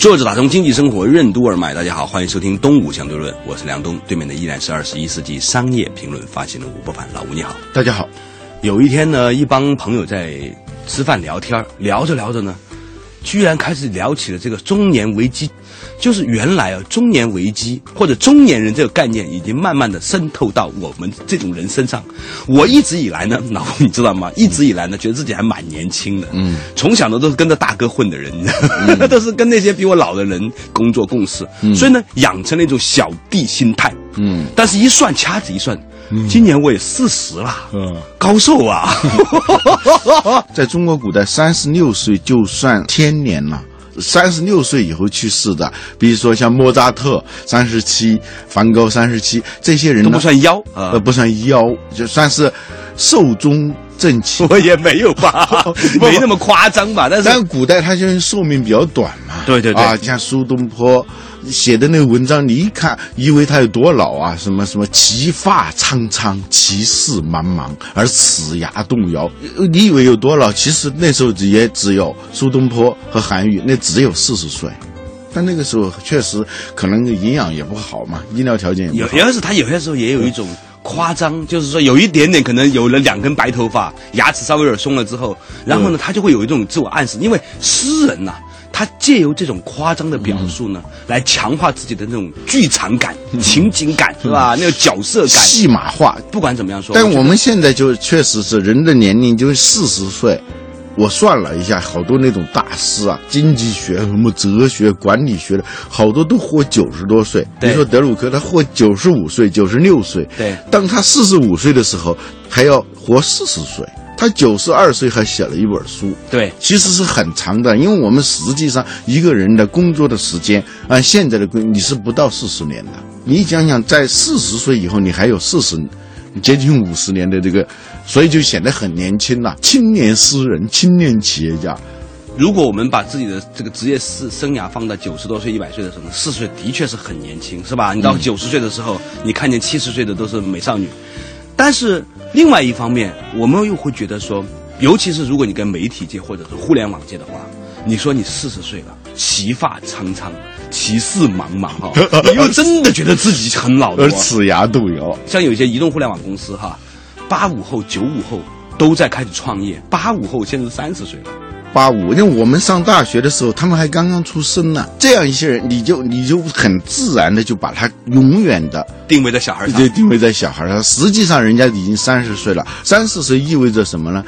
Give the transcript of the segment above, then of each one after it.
坐着打通经济生活任督二脉，大家好，欢迎收听东吴相对论，我是梁东，对面的依然是二十一世纪商业评论发行人吴伯凡，老吴你好，大家好。有一天呢，一帮朋友在吃饭聊天，聊着聊着呢。居然开始聊起了这个中年危机，就是原来啊，中年危机或者中年人这个概念已经慢慢的渗透到我们这种人身上。我一直以来呢，老你知道吗？一直以来呢，觉得自己还蛮年轻的。嗯，从小呢都是跟着大哥混的人，都是跟那些比我老的人工作共事，所以呢，养成了一种小弟心态。嗯，但是一算掐指一算。今年我也四十了，嗯，高寿啊！在中国古代，三十六岁就算天年了。三十六岁以后去世的，比如说像莫扎特三十七，梵高三十七，这些人都不算妖，呃，不算妖，就算是寿终正气。我也没有吧，没那么夸张吧。但是古代他就是寿命比较短嘛。对对对，啊，像苏东坡。写的那个文章，你一看，以为他有多老啊？什么什么，其发苍苍，其势茫茫，而齿牙动摇。你以为有多老？其实那时候也只有苏东坡和韩愈，那只有四十岁。但那个时候确实可能营养也不好嘛，医疗条件也不好。有，要是他有些时候也有一种夸张，就是说有一点点可能有了两根白头发，牙齿稍微有点松了之后，然后呢，他就会有一种自我暗示，因为诗人呐。他借由这种夸张的表述呢，来强化自己的那种剧场感、情景感，是吧？那个角色感、戏码化。不管怎么样说，但我们现在就确实是人的年龄就是四十岁。我算了一下，好多那种大师啊，经济学、什么哲学、管理学的，好多都活九十多岁。比如说德鲁克，他活九十五岁、九十六岁。对，当他四十五岁的时候，还要活四十岁。他九十二岁还写了一本书，对，其实是很长的，因为我们实际上一个人的工作的时间，按现在的工，你是不到四十年的。你想想，在四十岁以后，你还有四十，接近五十年的这个，所以就显得很年轻了。青年诗人，青年企业家。如果我们把自己的这个职业生生涯放到九十多岁、一百岁的时候，四十岁的确是很年轻，是吧？你到九十岁的时候，你看见七十岁的都是美少女，但是。另外一方面，我们又会觉得说，尤其是如果你跟媒体界或者是互联网界的话，你说你四十岁了，齐发苍苍，其事茫茫哈，你又真的觉得自己很老，而齿牙动摇。像有一些移动互联网公司哈，八五后、九五后都在开始创业，八五后现在三十岁了。八五，因为我们上大学的时候，他们还刚刚出生呢。这样一些人，你就你就很自然的就把他永远的定位在小孩上，对，定位在小孩上。实际上，人家已经三十岁了。三十岁意味着什么呢？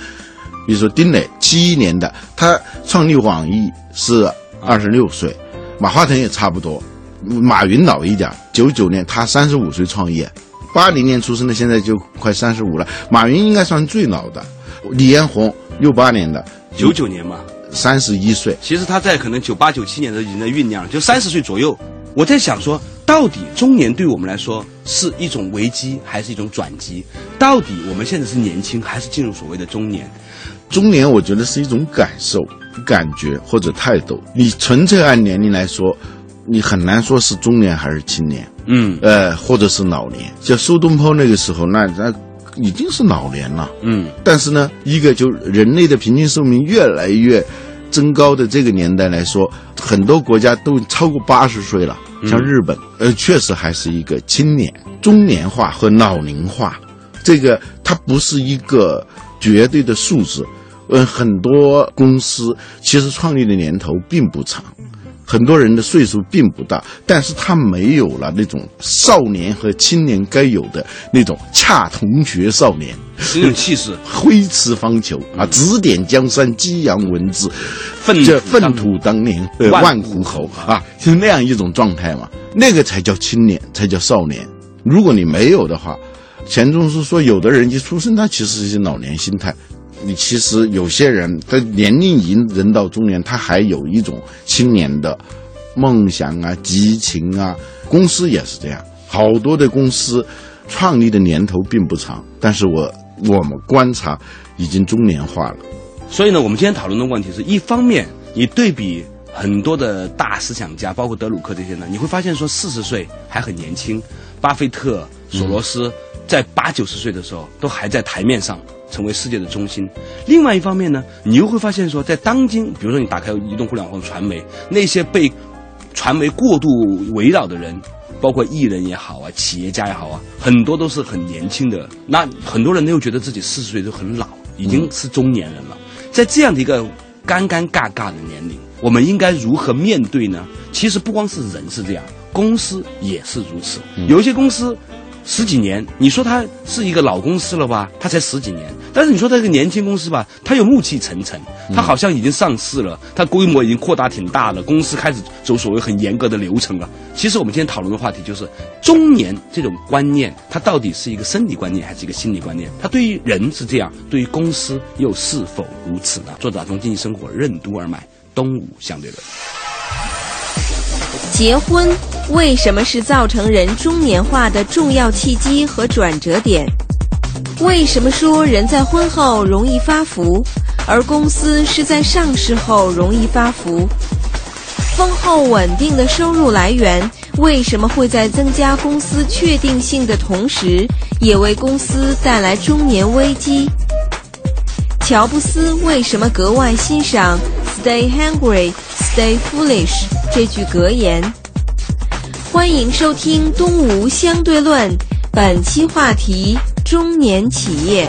比如说丁磊，七一年的，他创立网易是二十六岁，马化腾也差不多，马云老一点，九九年他三十五岁创业，八零年出生的，现在就快三十五了。马云应该算最老的，李彦宏六八年的。九九年嘛，三十一岁。其实他在可能九八九七年都已经在酝酿，就三十岁左右。我在想说，到底中年对我们来说是一种危机还是一种转机？到底我们现在是年轻还是进入所谓的中年？中年我觉得是一种感受、感觉或者态度。你纯粹按年龄来说，你很难说是中年还是青年。嗯，呃，或者是老年。像苏东坡那个时候，那那。已经是老年了，嗯，但是呢，一个就人类的平均寿命越来越增高的这个年代来说，很多国家都超过八十岁了，像日本，呃，确实还是一个青年、中年化和老龄化，这个它不是一个绝对的数字，嗯，很多公司其实创立的年头并不长。很多人的岁数并不大，但是他没有了那种少年和青年该有的那种恰同学少年很有气势，挥斥方遒啊，指点江山，激扬文字，粪这粪土当年万古侯啊，就是那样一种状态嘛。那个才叫青年，才叫少年。如果你没有的话，钱钟书说，有的人一出生他其实是老年心态。你其实有些人的年龄已经人到中年，他还有一种青年的梦想啊、激情啊、公司也是这样，好多的公司创立的年头并不长，但是我我们观察已经中年化了。所以呢，我们今天讨论的问题是一方面，你对比很多的大思想家，包括德鲁克这些呢，你会发现说四十岁还很年轻，巴菲特、索罗斯在八九十岁的时候都还在台面上成为世界的中心。另外一方面呢，你又会发现说，在当今，比如说你打开移动互联网传媒，那些被传媒过度围绕的人，包括艺人也好啊，企业家也好啊，很多都是很年轻的。那很多人又觉得自己四十岁就很老，已经是中年人了。在这样的一个尴尴尬尬的年龄，我们应该如何面对呢？其实不光是人是这样，公司也是如此。有一些公司。十几年，你说它是一个老公司了吧？它才十几年，但是你说它是个年轻公司吧，它又暮气沉沉，它好像已经上市了，它规模已经扩大挺大了，公司开始走所谓很严格的流程了。其实我们今天讨论的话题就是中年这种观念，它到底是一个生理观念还是一个心理观念？它对于人是这样，对于公司又是否如此呢？作者从经济生活任督二脉，东吴相对论。结婚为什么是造成人中年化的重要契机和转折点？为什么说人在婚后容易发福，而公司是在上市后容易发福？丰厚稳定的收入来源为什么会在增加公司确定性的同时，也为公司带来中年危机？乔布斯为什么格外欣赏 “Stay hungry, stay foolish” 这句格言？欢迎收听《东吴相对论》，本期话题：中年企业。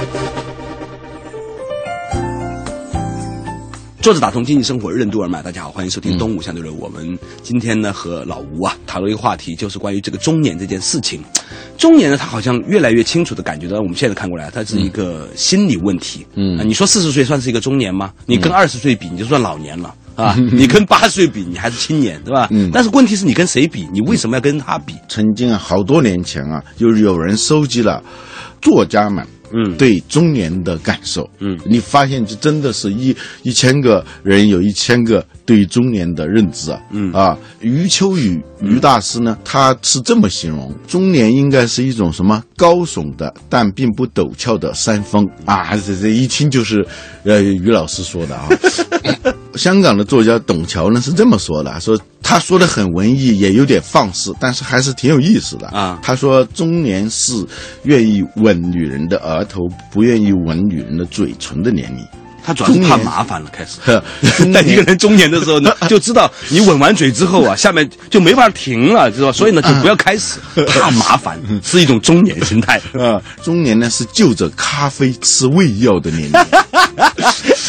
作者打通经济生活任督二脉，大家好，欢迎收听《东吴相对论》。我们今天呢和老吴啊讨论一个话题，就是关于这个中年这件事情。中年呢，他好像越来越清楚的感觉到，我们现在看过来，它是一个心理问题。嗯，你说四十岁算是一个中年吗？你跟二十岁比，你就算老年了啊。你跟八十岁比，你还是青年，对吧？嗯。但是问题是你跟谁比？你为什么要跟他比？曾经啊，好多年前啊，就是有人收集了作家们。嗯，对中年的感受，嗯，你发现就真的是一一千个人有一千个对中年的认知啊，嗯。啊，余秋雨余大师呢，他是这么形容中年应该是一种什么高耸的但并不陡峭的山峰。啊，这这一听就是，呃，于老师说的啊。香港的作家董桥呢是这么说的，说他说的很文艺，也有点放肆，但是还是挺有意思的啊。他说中年是愿意吻女人的额头，不愿意吻女人的嘴唇的年龄。他主要是怕麻烦了，开始。在一个人中年的时候呢，就知道你吻完嘴之后啊，下面就没法停了，知道吧？所以呢，就不要开始，怕麻烦，是一种中年心态啊。中年呢是就着咖啡吃胃药的年龄。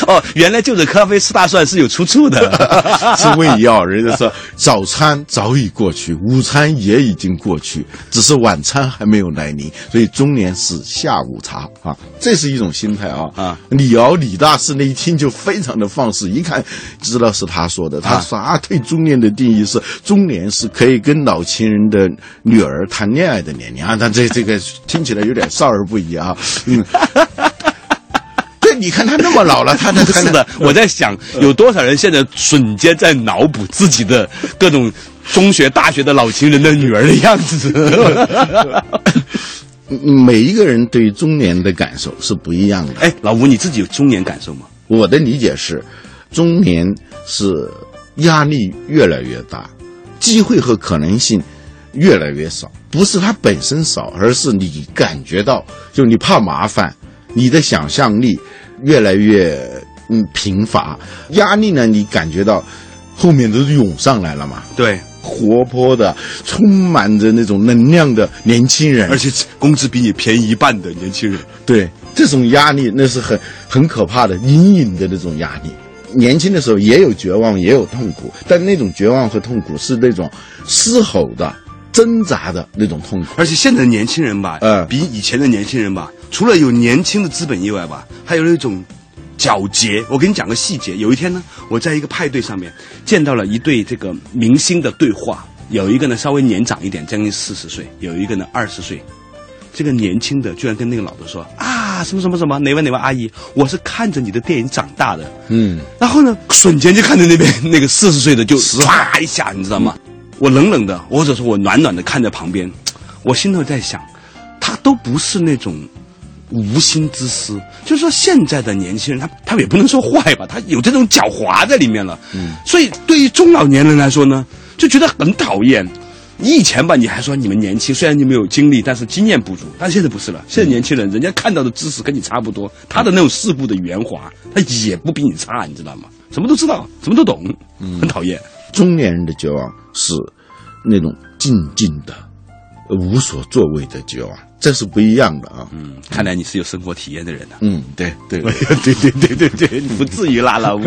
哦，原来就着咖啡吃大蒜是有出处的，吃胃药。人家说早餐早已过去，午餐也已经过去，只是晚餐还没有来临。所以中年是下午茶啊，这是一种心态啊啊！李敖李大师那一听就非常的放肆，一看知道是他说的。他说啊，对中年的定义是中年是可以跟老情人的女儿谈恋爱的年龄啊。但这这个听起来有点少儿不宜啊，嗯。你看他那么老了，他那是的。我在想，有多少人现在瞬间在脑补自己的各种中学、大学的老情人的女儿的样子。每一个人对中年的感受是不一样的。哎，老吴，你自己有中年感受吗？我的理解是，中年是压力越来越大，机会和可能性越来越少。不是它本身少，而是你感觉到，就你怕麻烦，你的想象力。越来越嗯贫乏，压力呢？你感觉到后面都涌上来了嘛？对，活泼的、充满着那种能量的年轻人，而且工资比你便宜一半的年轻人，对这种压力那是很很可怕的隐隐的那种压力。年轻的时候也有绝望，也有痛苦，但那种绝望和痛苦是那种嘶吼的、挣扎的那种痛苦。而且现在的年轻人吧，呃，比以前的年轻人吧。除了有年轻的资本以外吧，还有那种皎洁。我给你讲个细节。有一天呢，我在一个派对上面见到了一对这个明星的对话。有一个呢稍微年长一点，将近四十岁；有一个呢二十岁。这个年轻的居然跟那个老的说：“啊，什么什么什么，哪位哪位阿姨，我是看着你的电影长大的。”嗯。然后呢，瞬间就看着那边那个四十岁的就唰一下，你知道吗？我冷冷的，或者说我暖暖的看在旁边，我心头在想，他都不是那种无心之失。就是说，现在的年轻人，他他也不能说坏吧，他有这种狡猾在里面了。嗯，所以对于中老年人来说呢，就觉得很讨厌。你以前吧，你还说你们年轻，虽然你没有经历，但是经验不足。但现在不是了，现在年轻人，人家看到的知识跟你差不多，他的那种世故的圆滑，他也不比你差，你知道吗？什么都知道，什么都懂，很讨厌。中年人的绝望是那种静静的、无所作为的绝望，这是不一样的啊。嗯，看来你是有生活体验的人呢。嗯，对对对对对对对，不至于啦，老吴。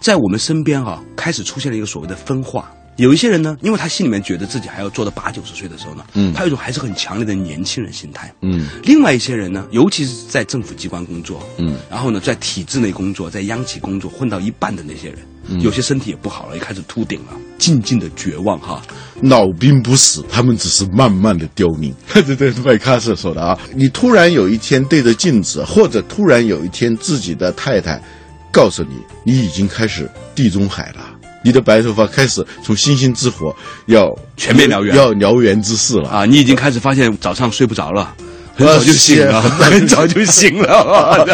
在我们身边哈，开始出现了一个所谓的分化。有一些人呢，因为他心里面觉得自己还要做到八九十岁的时候呢，嗯，他有一种还是很强烈的年轻人心态，嗯。另外一些人呢，尤其是在政府机关工作，嗯，然后呢，在体制内工作，在央企工作混到一半的那些人，有些身体也不好了，也开始秃顶了，静静的绝望哈。老兵不死，他们只是慢慢的凋零。对对，麦克斯说的啊。你突然有一天对着镜子，或者突然有一天自己的太太告诉你，你已经开始地中海了。你的白头发开始从星星之火要全面燎原，要燎原之势了啊！你已经开始发现早上睡不着了，很早就醒了，很早就醒了。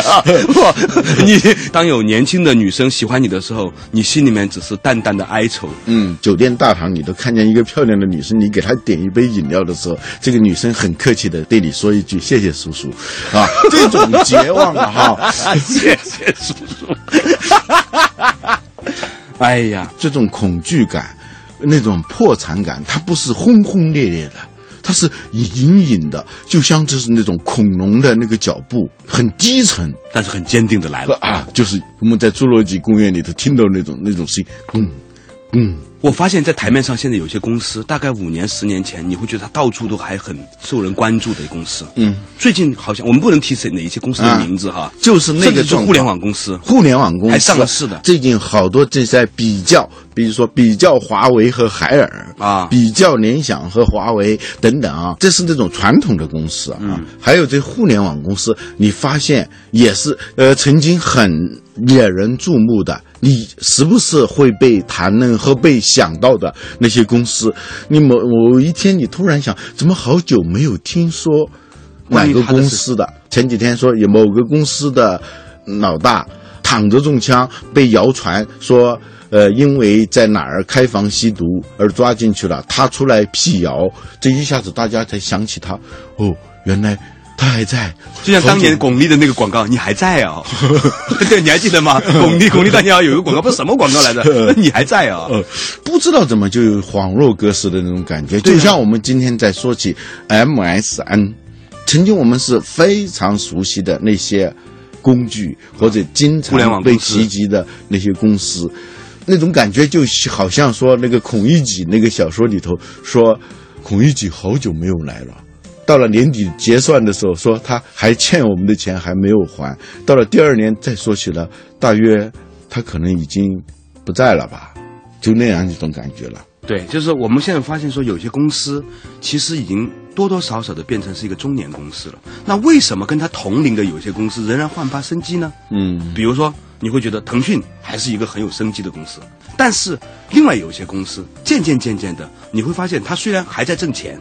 你当有年轻的女生喜欢你的时候，你心里面只是淡淡的哀愁。嗯，酒店大堂你都看见一个漂亮的女生，你给她点一杯饮料的时候，这个女生很客气的对你说一句“谢谢叔叔”，啊，这种绝望啊，哈，谢谢叔叔。哎呀，这种恐惧感，那种破产感，它不是轰轰烈烈的，它是隐隐的，就像就是那种恐龙的那个脚步，很低沉，但是很坚定的来了啊！就是我们在侏罗纪公园里头听到那种那种声音，嗯嗯。我发现，在台面上现在有些公司，大概五年、十年前，你会觉得它到处都还很受人关注的公司。嗯，最近好像我们不能提起哪一些公司的名字哈，就是那个是互联网公司，互联网公司。还上了市的。最近好多正在比较，比如说比较华为和海尔啊，比较联想和华为等等啊，这是那种传统的公司啊。还有这互联网公司，你发现也是呃曾经很引人注目的。你是不是会被谈论和被想到的那些公司？你某某一天，你突然想，怎么好久没有听说哪个公司的？前几天说有某个公司的老大躺着中枪，被谣传说，呃，因为在哪儿开房吸毒而抓进去了。他出来辟谣，这一下子大家才想起他。哦，原来。他还在，就像当年巩俐的那个广告，你还在啊？对，你还记得吗？巩俐，巩俐当年有一个广告，不是什么广告来着？你还在啊？不知道怎么就有恍若隔世的那种感觉，就像我们今天在说起 MSN，曾经我们是非常熟悉的那些工具，或者经常被提及的那些公司，那种感觉就好像说那个孔乙己那个小说里头说，孔乙己好久没有来了。到了年底结算的时候，说他还欠我们的钱还没有还。到了第二年再说起了，大约他可能已经不在了吧，就那样一种感觉了。对，就是我们现在发现说，有些公司其实已经多多少少的变成是一个中年公司了。那为什么跟他同龄的有些公司仍然焕发生机呢？嗯，比如说你会觉得腾讯还是一个很有生机的公司，但是另外有些公司渐渐渐渐的，你会发现它虽然还在挣钱。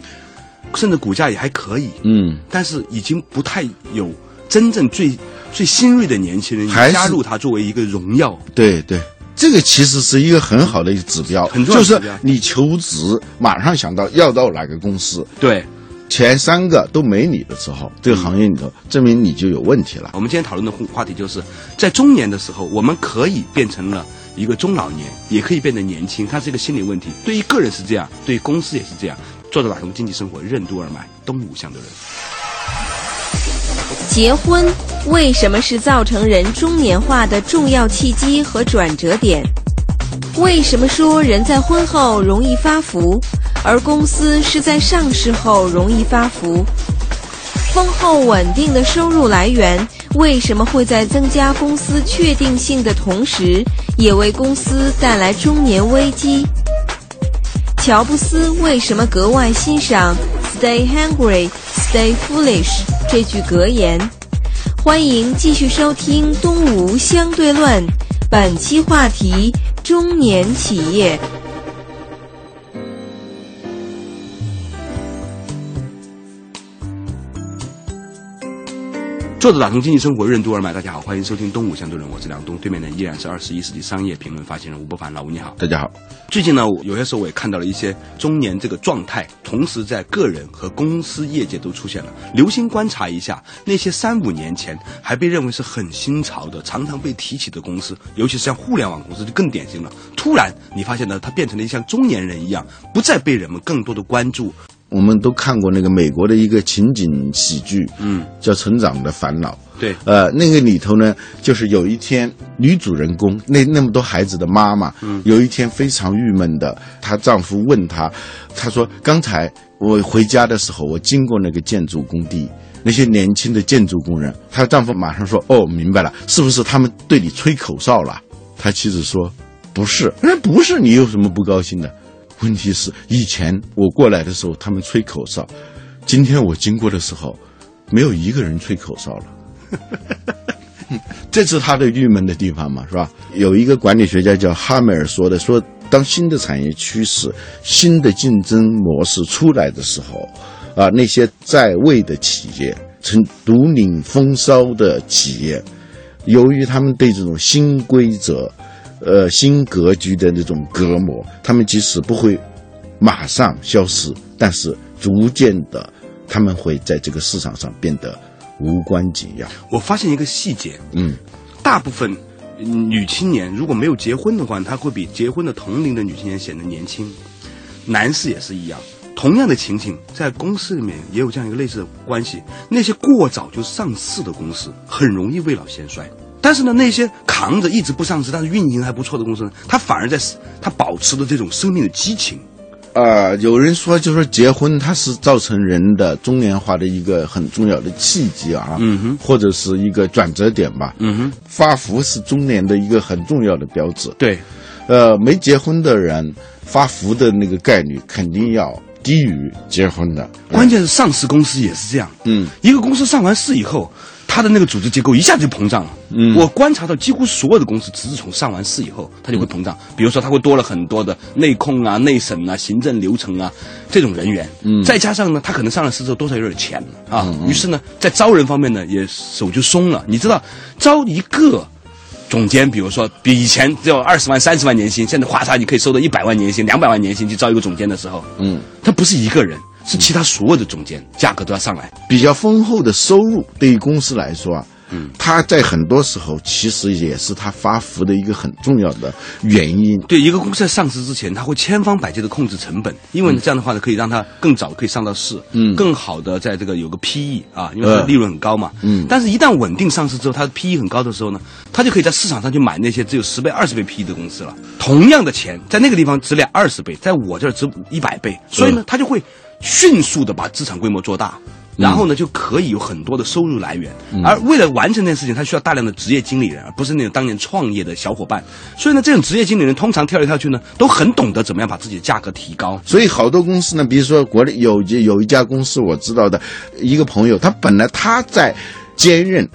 甚至股价也还可以，嗯，但是已经不太有真正最最新锐的年轻人加入它作为一个荣耀。对对，这个其实是一个很好的一个指标，很重要就是你求职马上想到要到哪个公司，对，前三个都没你的时候，这个行业里头证明你就有问题了。我们今天讨论的话题就是在中年的时候，我们可以变成了一个中老年，也可以变得年轻，它是一个心理问题。对于个人是这样，对于公司也是这样。做着打通经济生活任督二脉，东吴相对论。结婚为什么是造成人中年化的重要契机和转折点？为什么说人在婚后容易发福，而公司是在上市后容易发福？丰厚稳定的收入来源为什么会在增加公司确定性的同时，也为公司带来中年危机？乔布斯为什么格外欣赏 “Stay hungry, stay foolish” 这句格言？欢迎继续收听《东吴相对论》，本期话题：中年企业。作者打通经济生活任督二脉，大家好，欢迎收听《东吴相对论》，我是梁东，对面的依然是二十一世纪商业评论发行人吴伯凡，老吴你好，大家好。最近呢，有些时候我也看到了一些中年这个状态，同时在个人和公司业界都出现了。留心观察一下那些三五年前还被认为是很新潮的、常常被提起的公司，尤其是像互联网公司就更典型了。突然你发现呢，它变成了像中年人一样，不再被人们更多的关注。我们都看过那个美国的一个情景喜剧，嗯，叫《成长的烦恼》。对，呃，那个里头呢，就是有一天女主人公那那么多孩子的妈妈，嗯，有一天非常郁闷的，她丈夫问她，她说：“刚才我回家的时候，我经过那个建筑工地，那些年轻的建筑工人。”她丈夫马上说：“哦，明白了，是不是他们对你吹口哨了？”她妻子说：“不是，那不是，你有什么不高兴的？问题是以前我过来的时候他们吹口哨，今天我经过的时候，没有一个人吹口哨了。”这是他的郁闷的地方嘛，是吧？有一个管理学家叫哈梅尔说的，说当新的产业趋势、新的竞争模式出来的时候，啊，那些在位的企业、成独领风骚的企业，由于他们对这种新规则、呃新格局的那种隔膜，他们即使不会马上消失，但是逐渐的，他们会在这个市场上变得。无关紧要。我发现一个细节，嗯，大部分女青年如果没有结婚的话，她会比结婚的同龄的女青年显得年轻。男士也是一样，同样的情形在公司里面也有这样一个类似的关系。那些过早就上市的公司，很容易未老先衰。但是呢，那些扛着一直不上市但是运营还不错的公司呢，它反而在它保持着这种生命的激情。啊，有人说，就说结婚它是造成人的中年化的一个很重要的契机啊，嗯哼，或者是一个转折点吧，嗯哼，发福是中年的一个很重要的标志。对，呃，没结婚的人发福的那个概率肯定要低于结婚的。关键是上市公司也是这样，嗯，一个公司上完市以后。它的那个组织结构一下子就膨胀了。嗯，我观察到几乎所有的公司，只是从上完市以后，它就会膨胀。比如说，它会多了很多的内控啊、内审啊、行政流程啊这种人员。嗯，再加上呢，它可能上了市之后多少有点钱了啊。于是呢，在招人方面呢，也手就松了。你知道，招一个总监，比如说比以前只有二十万、三十万年薪，现在哗嚓你可以收到一百万年薪、两百万年薪去招一个总监的时候，嗯，他不是一个人。是其他所有的总监价格都要上来，比较丰厚的收入对于公司来说啊，嗯，它在很多时候其实也是它发福的一个很重要的原因。对一个公司在上市之前，他会千方百计的控制成本，因为这样的话呢，可以让它更早可以上到市，嗯，更好的在这个有个 PE 啊，因为它利润很高嘛，嗯，但是一旦稳定上市之后，它的 PE 很高的时候呢，它就可以在市场上去买那些只有十倍、二十倍 PE 的公司了。同样的钱在那个地方值两二十倍，在我这儿值一百倍，所以呢，它就会。迅速的把资产规模做大，然后呢就可以有很多的收入来源。而为了完成这件事情，他需要大量的职业经理人，而不是那种当年创业的小伙伴。所以呢，这种职业经理人通常跳来跳去呢，都很懂得怎么样把自己的价格提高。所以好多公司呢，比如说国内有有一家公司我知道的一个朋友，他本来他在兼任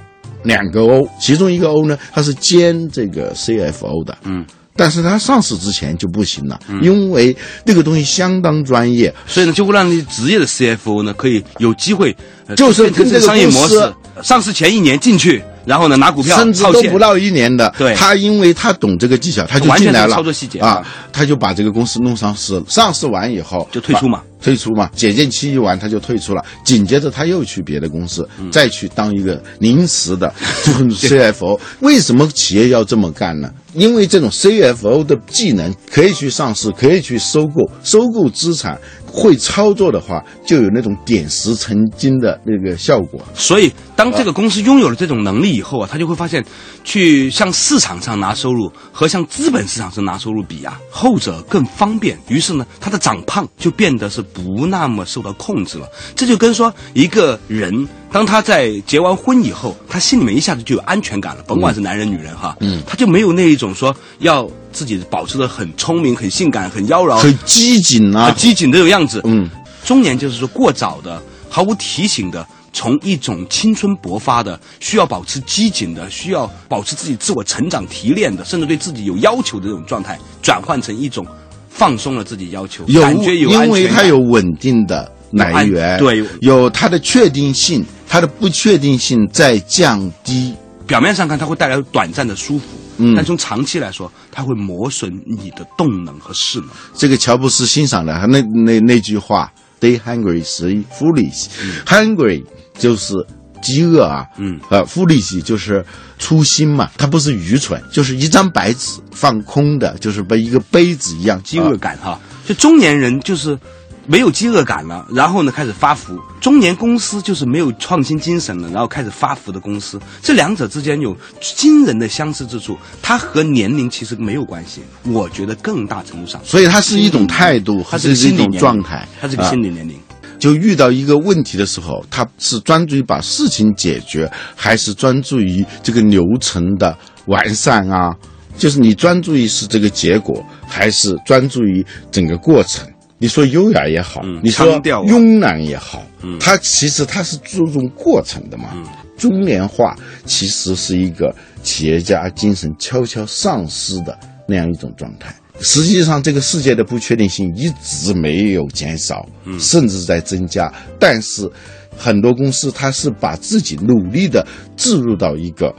两个 O，其中一个 O 呢，他是兼这个 CFO 的。嗯。但是它上市之前就不行了，因为那个东西相当专业，所以呢，就会让你职业的 CFO 呢，可以有机会，就是跟这个商业模式，上市前一年进去。然后呢，拿股票，甚至都不到一年的，对，他因为他懂这个技巧，他就进来了，操作细节啊，他就把这个公司弄上市，上市完以后就退出嘛，退出嘛，解禁期一完他就退出了，紧接着他又去别的公司，再去当一个临时的 CFO。为什么企业要这么干呢？因为这种 CFO 的技能可以去上市，可以去收购，收购资产。会操作的话，就有那种点石成金的那个效果。所以，当这个公司拥有了这种能力以后啊，他就会发现，去向市场上拿收入和向资本市场上拿收入比啊，后者更方便。于是呢，他的长胖就变得是不那么受到控制了。这就跟说一个人。当他在结完婚以后，他心里面一下子就有安全感了，甭管是男人女人哈，嗯，他就没有那一种说要自己保持的很聪明、很性感、很妖娆、很机警啊、很机警这种样子。嗯，中年就是说过早的、毫无提醒的，从一种青春勃发的、需要保持机警的、需要保持自己自我成长提炼的，甚至对自己有要求的这种状态，转换成一种放松了自己要求，感觉有因为他有稳定的来源，对，有它的确定性。它的不确定性在降低。表面上看，它会带来短暂的舒服，嗯，但从长期来说，它会磨损你的动能和势能。这个乔布斯欣赏的他那那那句话：“Stay hungry, stay foolish。Hungry 就是饥饿啊，嗯，呃，foolish 就是粗心嘛，它不是愚蠢，就是一张白纸放空的，就是被一个杯子一样，饥饿感哈。就中年人就是。没有饥饿感了，然后呢开始发福。中年公司就是没有创新精神了，然后开始发福的公司。这两者之间有惊人的相似之处，它和年龄其实没有关系。我觉得更大程度上，所以它是一种态度，它是一种状态，它是个心理年龄。就遇到一个问题的时候，他是专注于把事情解决，还是专注于这个流程的完善啊？就是你专注于是这个结果，还是专注于整个过程？你说优雅也好，你说慵懒也好，它其实它是注重过程的嘛。中年化其实是一个企业家精神悄悄丧失的那样一种状态。实际上，这个世界的不确定性一直没有减少，甚至在增加。但是，很多公司它是把自己努力的置入到一个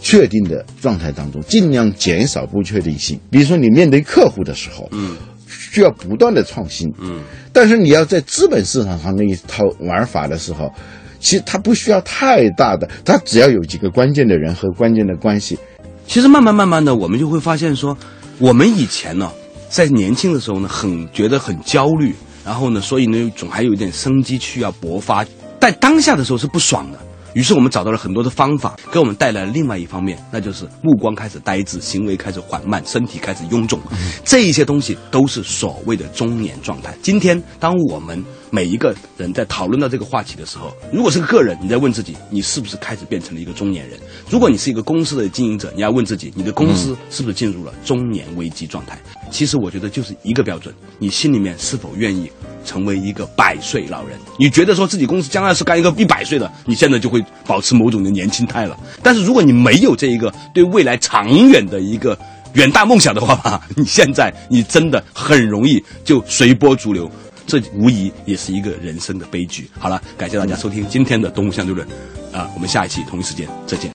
确定的状态当中，尽量减少不确定性。比如说，你面对客户的时候，嗯。需要不断的创新，嗯，但是你要在资本市场上那一套玩法的时候，其实它不需要太大的，它只要有几个关键的人和关键的关系。其实慢慢慢慢的，我们就会发现说，我们以前呢，在年轻的时候呢，很觉得很焦虑，然后呢，所以呢，总还有一点生机需要勃发，在当下的时候是不爽的。于是我们找到了很多的方法，给我们带来了另外一方面，那就是目光开始呆滞，行为开始缓慢，身体开始臃肿。这一些东西都是所谓的中年状态。今天，当我们每一个人在讨论到这个话题的时候，如果是个人，你在问自己，你是不是开始变成了一个中年人？如果你是一个公司的经营者，你要问自己，你的公司是不是进入了中年危机状态？其实，我觉得就是一个标准：你心里面是否愿意？成为一个百岁老人，你觉得说自己公司将来是干一个一百岁的，你现在就会保持某种的年轻态了。但是如果你没有这一个对未来长远的一个远大梦想的话吧，你现在你真的很容易就随波逐流，这无疑也是一个人生的悲剧。好了，感谢大家收听今天的《动物相对论》，啊，我们下一期同一时间再见。